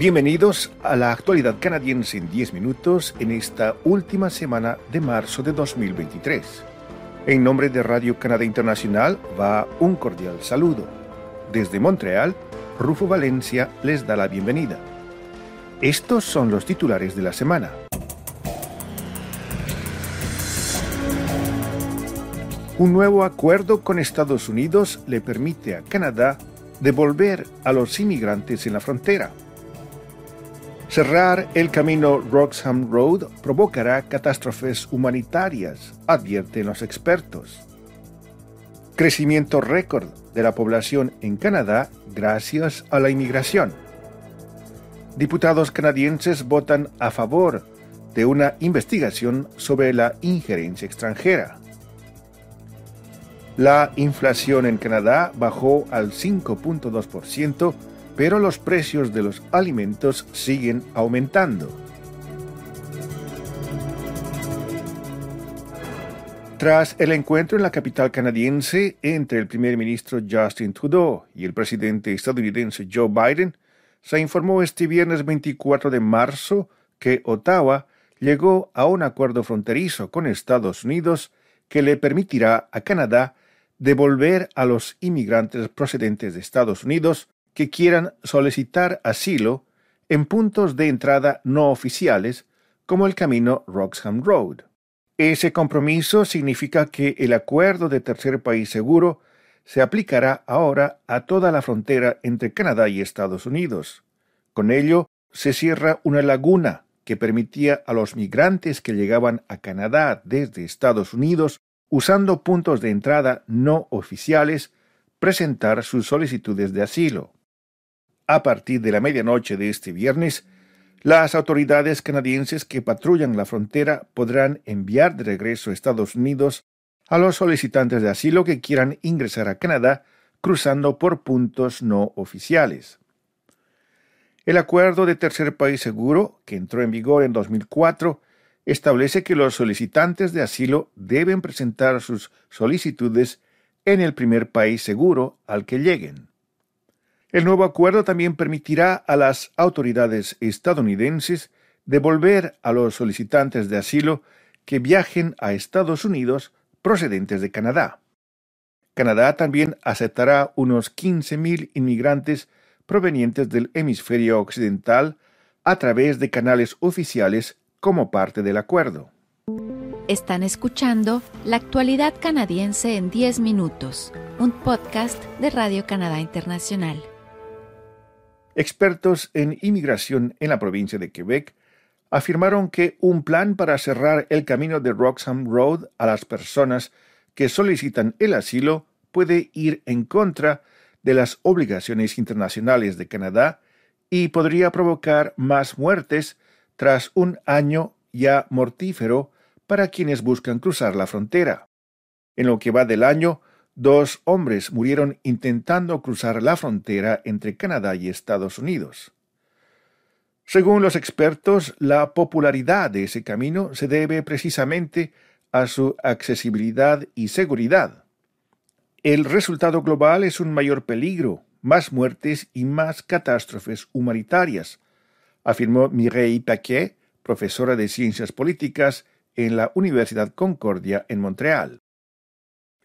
Bienvenidos a la actualidad canadiense en 10 minutos en esta última semana de marzo de 2023. En nombre de Radio Canadá Internacional va un cordial saludo. Desde Montreal, Rufo Valencia les da la bienvenida. Estos son los titulares de la semana. Un nuevo acuerdo con Estados Unidos le permite a Canadá devolver a los inmigrantes en la frontera. Cerrar el camino Roxham Road provocará catástrofes humanitarias, advierten los expertos. Crecimiento récord de la población en Canadá gracias a la inmigración. Diputados canadienses votan a favor de una investigación sobre la injerencia extranjera. La inflación en Canadá bajó al 5.2%, pero los precios de los alimentos siguen aumentando. Tras el encuentro en la capital canadiense entre el primer ministro Justin Trudeau y el presidente estadounidense Joe Biden, se informó este viernes 24 de marzo que Ottawa llegó a un acuerdo fronterizo con Estados Unidos que le permitirá a Canadá devolver a los inmigrantes procedentes de Estados Unidos que quieran solicitar asilo en puntos de entrada no oficiales como el camino Roxham Road. Ese compromiso significa que el acuerdo de tercer país seguro se aplicará ahora a toda la frontera entre Canadá y Estados Unidos. Con ello, se cierra una laguna que permitía a los migrantes que llegaban a Canadá desde Estados Unidos usando puntos de entrada no oficiales, presentar sus solicitudes de asilo. A partir de la medianoche de este viernes, las autoridades canadienses que patrullan la frontera podrán enviar de regreso a Estados Unidos a los solicitantes de asilo que quieran ingresar a Canadá cruzando por puntos no oficiales. El acuerdo de tercer país seguro, que entró en vigor en 2004, establece que los solicitantes de asilo deben presentar sus solicitudes en el primer país seguro al que lleguen. El nuevo acuerdo también permitirá a las autoridades estadounidenses devolver a los solicitantes de asilo que viajen a Estados Unidos procedentes de Canadá. Canadá también aceptará unos 15.000 inmigrantes provenientes del hemisferio occidental a través de canales oficiales como parte del acuerdo. Están escuchando La actualidad canadiense en 10 minutos, un podcast de Radio Canadá Internacional. Expertos en inmigración en la provincia de Quebec afirmaron que un plan para cerrar el camino de Roxham Road a las personas que solicitan el asilo puede ir en contra de las obligaciones internacionales de Canadá y podría provocar más muertes tras un año ya mortífero para quienes buscan cruzar la frontera. En lo que va del año, dos hombres murieron intentando cruzar la frontera entre Canadá y Estados Unidos. Según los expertos, la popularidad de ese camino se debe precisamente a su accesibilidad y seguridad. El resultado global es un mayor peligro, más muertes y más catástrofes humanitarias, afirmó Mireille Paquet, profesora de Ciencias Políticas en la Universidad Concordia en Montreal.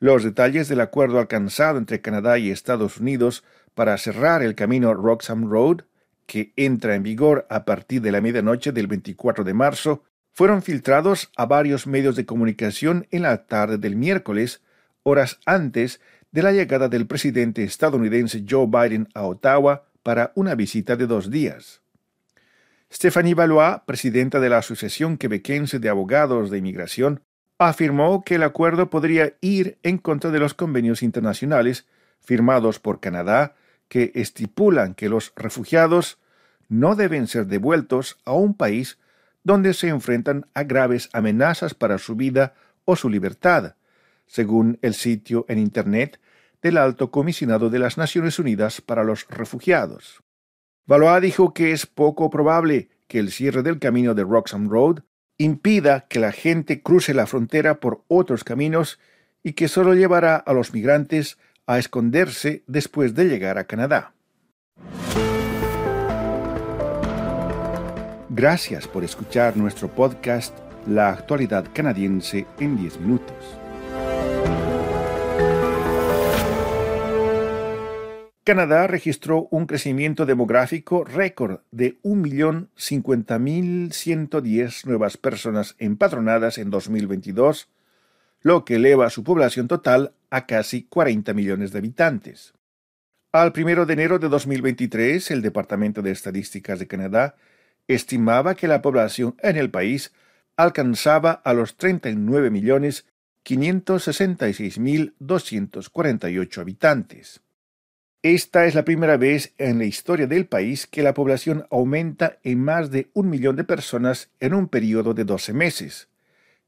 Los detalles del acuerdo alcanzado entre Canadá y Estados Unidos para cerrar el camino Roxham Road, que entra en vigor a partir de la medianoche del 24 de marzo, fueron filtrados a varios medios de comunicación en la tarde del miércoles, horas antes de la llegada del presidente estadounidense Joe Biden a Ottawa para una visita de dos días. Stephanie Valois, presidenta de la Asociación Quebequense de Abogados de Inmigración, afirmó que el acuerdo podría ir en contra de los convenios internacionales firmados por Canadá que estipulan que los refugiados no deben ser devueltos a un país donde se enfrentan a graves amenazas para su vida o su libertad, según el sitio en Internet del Alto Comisionado de las Naciones Unidas para los Refugiados. Valois dijo que es poco probable que el cierre del camino de Roxham Road impida que la gente cruce la frontera por otros caminos y que solo llevará a los migrantes a esconderse después de llegar a Canadá. Gracias por escuchar nuestro podcast La actualidad canadiense en 10 minutos. Canadá registró un crecimiento demográfico récord de 1.050.110 nuevas personas empadronadas en 2022, lo que eleva su población total a casi 40 millones de habitantes. Al primero de enero de 2023, el Departamento de Estadísticas de Canadá estimaba que la población en el país alcanzaba a los 39.566.248 habitantes. Esta es la primera vez en la historia del país que la población aumenta en más de un millón de personas en un periodo de 12 meses.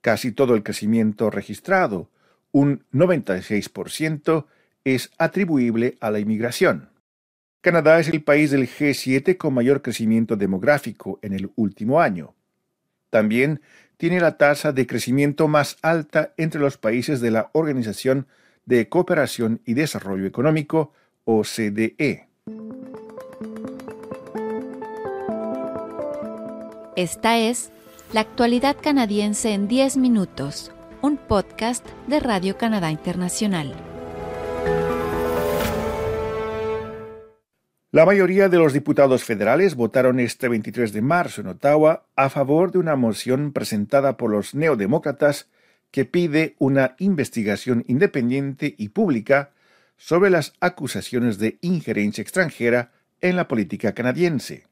Casi todo el crecimiento registrado, un 96%, es atribuible a la inmigración. Canadá es el país del G7 con mayor crecimiento demográfico en el último año. También tiene la tasa de crecimiento más alta entre los países de la Organización de Cooperación y Desarrollo Económico, OCDE. Esta es La actualidad canadiense en 10 minutos, un podcast de Radio Canadá Internacional. La mayoría de los diputados federales votaron este 23 de marzo en Ottawa a favor de una moción presentada por los neodemócratas que pide una investigación independiente y pública sobre las acusaciones de injerencia extranjera en la política canadiense.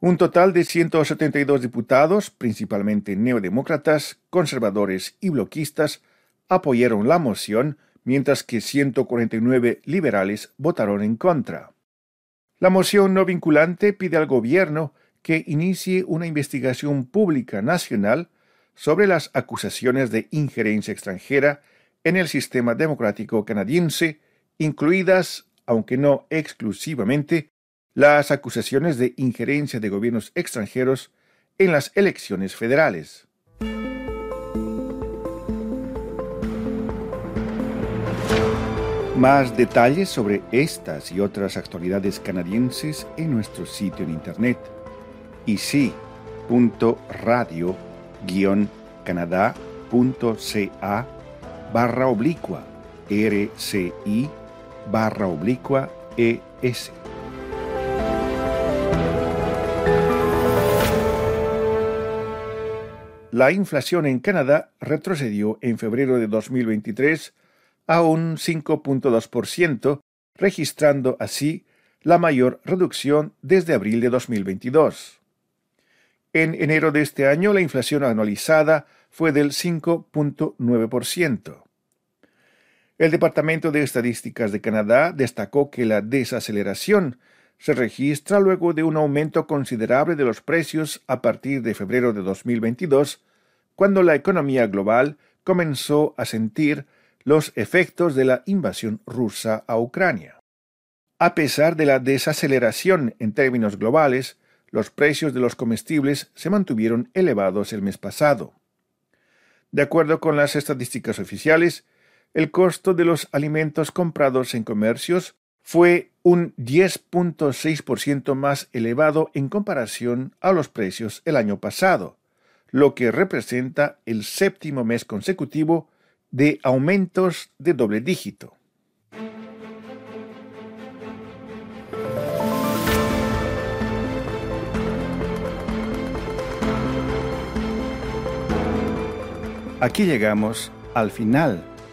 Un total de 172 diputados, principalmente neodemócratas, conservadores y bloquistas, apoyaron la moción, mientras que 149 liberales votaron en contra. La moción no vinculante pide al gobierno que inicie una investigación pública nacional sobre las acusaciones de injerencia extranjera en el sistema democrático canadiense incluidas, aunque no exclusivamente, las acusaciones de injerencia de gobiernos extranjeros en las elecciones federales. Más detalles sobre estas y otras actualidades canadienses en nuestro sitio en internet ici.radio-canadá.ca barra oblicua RCI barra oblicua ES. La inflación en Canadá retrocedió en febrero de 2023 a un 5.2%, registrando así la mayor reducción desde abril de 2022. En enero de este año la inflación anualizada fue del 5.9%. El Departamento de Estadísticas de Canadá destacó que la desaceleración se registra luego de un aumento considerable de los precios a partir de febrero de 2022, cuando la economía global comenzó a sentir los efectos de la invasión rusa a Ucrania. A pesar de la desaceleración en términos globales, los precios de los comestibles se mantuvieron elevados el mes pasado. De acuerdo con las estadísticas oficiales, el costo de los alimentos comprados en comercios fue un 10.6% más elevado en comparación a los precios el año pasado, lo que representa el séptimo mes consecutivo de aumentos de doble dígito. Aquí llegamos al final